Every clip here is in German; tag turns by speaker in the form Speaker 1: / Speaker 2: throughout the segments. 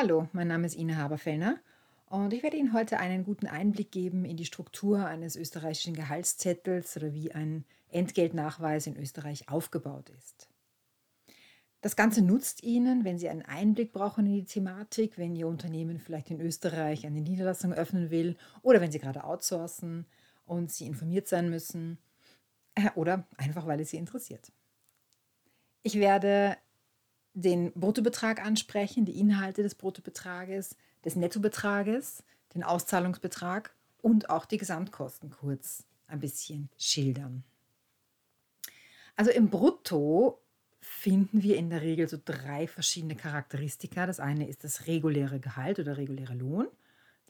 Speaker 1: Hallo, mein Name ist Ina Haberfellner und ich werde Ihnen heute einen guten Einblick geben in die Struktur eines österreichischen Gehaltszettels oder wie ein Entgeltnachweis in Österreich aufgebaut ist. Das Ganze nutzt Ihnen, wenn Sie einen Einblick brauchen in die Thematik, wenn Ihr Unternehmen vielleicht in Österreich eine Niederlassung öffnen will oder wenn Sie gerade outsourcen und Sie informiert sein müssen äh, oder einfach, weil es Sie interessiert. Ich werde den Bruttobetrag ansprechen, die Inhalte des Bruttobetrages, des Nettobetrages, den Auszahlungsbetrag und auch die Gesamtkosten kurz ein bisschen schildern. Also im Brutto finden wir in der Regel so drei verschiedene Charakteristika. Das eine ist das reguläre Gehalt oder reguläre Lohn,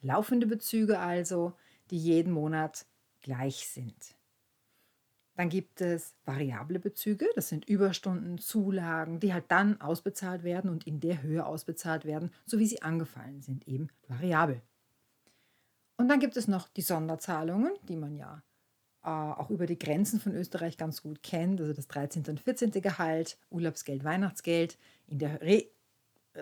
Speaker 1: laufende Bezüge also, die jeden Monat gleich sind. Dann gibt es variable Bezüge, das sind Überstunden, Zulagen, die halt dann ausbezahlt werden und in der Höhe ausbezahlt werden, so wie sie angefallen sind, eben variabel. Und dann gibt es noch die Sonderzahlungen, die man ja äh, auch über die Grenzen von Österreich ganz gut kennt, also das 13. und 14. Gehalt, Urlaubsgeld, Weihnachtsgeld, in der Re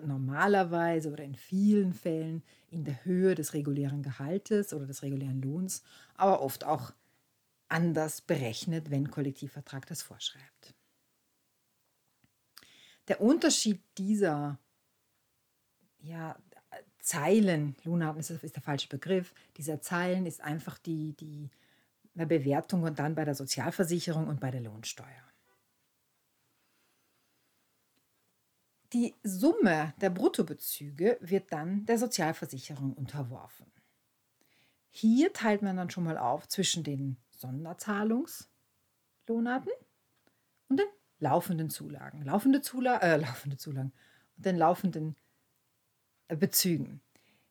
Speaker 1: normalerweise oder in vielen Fällen in der Höhe des regulären Gehaltes oder des regulären Lohns, aber oft auch anders berechnet, wenn Kollektivvertrag das vorschreibt. Der Unterschied dieser ja, Zeilen, Lohnarten ist, ist der falsche Begriff, dieser Zeilen ist einfach die, die Bewertung und dann bei der Sozialversicherung und bei der Lohnsteuer. Die Summe der Bruttobezüge wird dann der Sozialversicherung unterworfen. Hier teilt man dann schon mal auf zwischen den Sonderzahlungslohnarten und den laufenden Zulagen. Laufende, Zula äh, laufende Zulagen und den laufenden äh, Bezügen.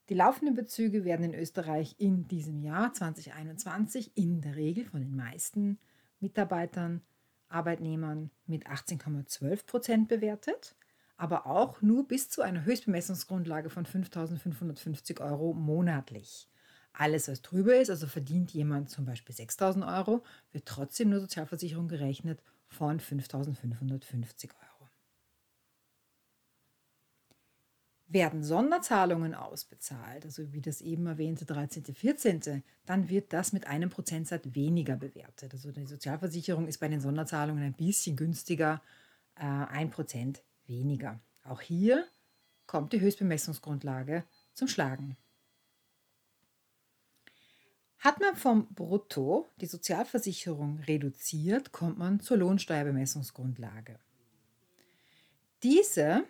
Speaker 1: Die laufenden Bezüge werden in Österreich in diesem Jahr 2021 in der Regel von den meisten Mitarbeitern, Arbeitnehmern mit 18,12 Prozent bewertet, aber auch nur bis zu einer Höchstbemessungsgrundlage von 5.550 Euro monatlich. Alles, was drüber ist, also verdient jemand zum Beispiel 6.000 Euro, wird trotzdem nur Sozialversicherung gerechnet von 5.550 Euro. Werden Sonderzahlungen ausbezahlt, also wie das eben erwähnte 13., 14., dann wird das mit einem Prozentsatz weniger bewertet. Also die Sozialversicherung ist bei den Sonderzahlungen ein bisschen günstiger, äh, ein Prozent weniger. Auch hier kommt die Höchstbemessungsgrundlage zum Schlagen. Hat man vom Brutto die Sozialversicherung reduziert, kommt man zur Lohnsteuerbemessungsgrundlage. Diese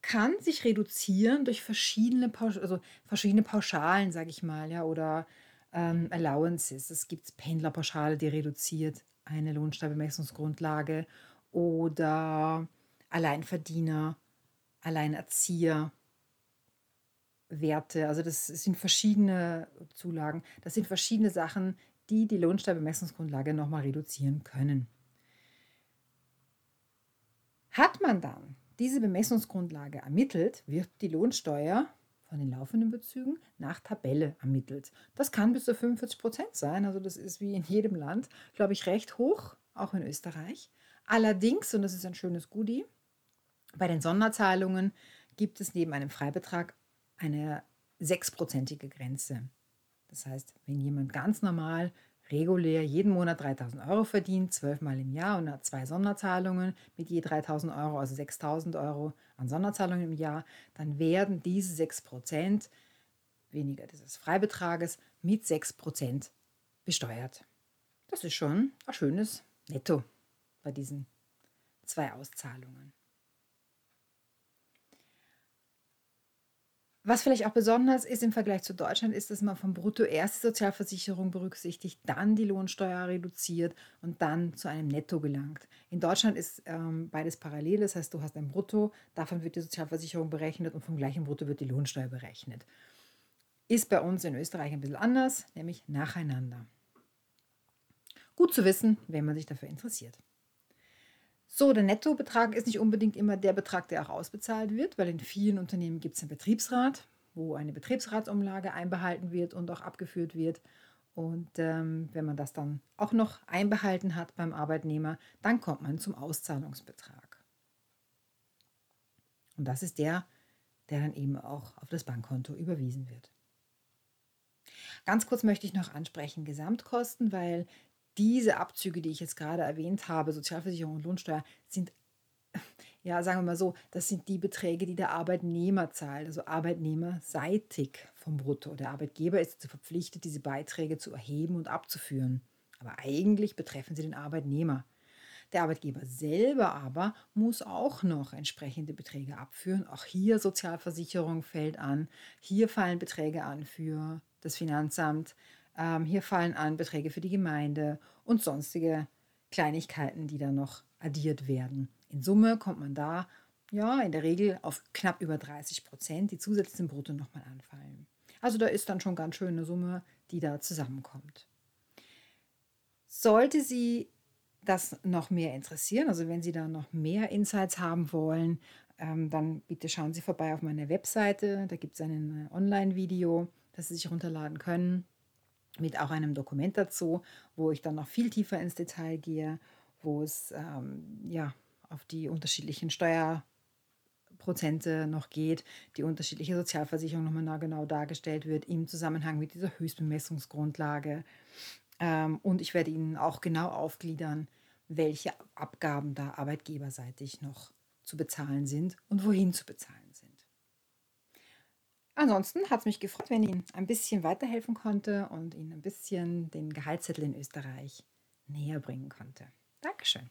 Speaker 1: kann sich reduzieren durch verschiedene, Pausch also verschiedene Pauschalen, sage ich mal, ja, oder ähm, Allowances. Es gibt Pendlerpauschale, die reduziert eine Lohnsteuerbemessungsgrundlage oder Alleinverdiener, Alleinerzieher Werte. Also das sind verschiedene Zulagen. Das sind verschiedene Sachen, die die Lohnsteuerbemessungsgrundlage nochmal reduzieren können. Hat man dann diese Bemessungsgrundlage ermittelt, wird die Lohnsteuer von den laufenden Bezügen nach Tabelle ermittelt. Das kann bis zu 45 Prozent sein. Also das ist wie in jedem Land, glaube ich, recht hoch, auch in Österreich. Allerdings, und das ist ein schönes Goodie, bei den Sonderzahlungen gibt es neben einem Freibetrag eine sechsprozentige Grenze. Das heißt, wenn jemand ganz normal, regulär jeden Monat 3000 Euro verdient, zwölfmal im Jahr und hat zwei Sonderzahlungen mit je 3000 Euro, also 6000 Euro an Sonderzahlungen im Jahr, dann werden diese 6% weniger dieses Freibetrages mit 6% besteuert. Das ist schon ein schönes Netto bei diesen zwei Auszahlungen. Was vielleicht auch besonders ist im Vergleich zu Deutschland, ist, dass man vom Brutto erst die Sozialversicherung berücksichtigt, dann die Lohnsteuer reduziert und dann zu einem Netto gelangt. In Deutschland ist ähm, beides parallel, das heißt, du hast ein Brutto, davon wird die Sozialversicherung berechnet und vom gleichen Brutto wird die Lohnsteuer berechnet. Ist bei uns in Österreich ein bisschen anders, nämlich nacheinander. Gut zu wissen, wenn man sich dafür interessiert. So, der Nettobetrag ist nicht unbedingt immer der Betrag, der auch ausbezahlt wird, weil in vielen Unternehmen gibt es einen Betriebsrat, wo eine Betriebsratsumlage einbehalten wird und auch abgeführt wird. Und ähm, wenn man das dann auch noch einbehalten hat beim Arbeitnehmer, dann kommt man zum Auszahlungsbetrag. Und das ist der, der dann eben auch auf das Bankkonto überwiesen wird. Ganz kurz möchte ich noch ansprechen Gesamtkosten, weil diese Abzüge, die ich jetzt gerade erwähnt habe, Sozialversicherung und Lohnsteuer, sind, ja, sagen wir mal so, das sind die Beträge, die der Arbeitnehmer zahlt, also arbeitnehmerseitig vom Brutto. Der Arbeitgeber ist dazu verpflichtet, diese Beiträge zu erheben und abzuführen. Aber eigentlich betreffen sie den Arbeitnehmer. Der Arbeitgeber selber aber muss auch noch entsprechende Beträge abführen. Auch hier Sozialversicherung fällt an. Hier fallen Beträge an für das Finanzamt. Ähm, hier fallen an Beträge für die Gemeinde und sonstige Kleinigkeiten, die da noch addiert werden. In Summe kommt man da ja in der Regel auf knapp über 30 Prozent, die zusätzlich zum Brutto nochmal anfallen. Also da ist dann schon ganz schön eine Summe, die da zusammenkommt. Sollte Sie das noch mehr interessieren, also wenn Sie da noch mehr Insights haben wollen, ähm, dann bitte schauen Sie vorbei auf meiner Webseite. Da gibt es ein Online-Video, das Sie sich runterladen können, mit auch einem Dokument dazu, wo ich dann noch viel tiefer ins Detail gehe, wo es ähm, ja, auf die unterschiedlichen Steuerprozente noch geht, die unterschiedliche Sozialversicherung nochmal genau dargestellt wird im Zusammenhang mit dieser Höchstbemessungsgrundlage. Ähm, und ich werde Ihnen auch genau aufgliedern, welche Abgaben da arbeitgeberseitig noch zu bezahlen sind und wohin zu bezahlen sind. Ansonsten hat es mich gefreut, wenn ich Ihnen ein bisschen weiterhelfen konnte und Ihnen ein bisschen den Gehaltszettel in Österreich näher bringen konnte. Dankeschön.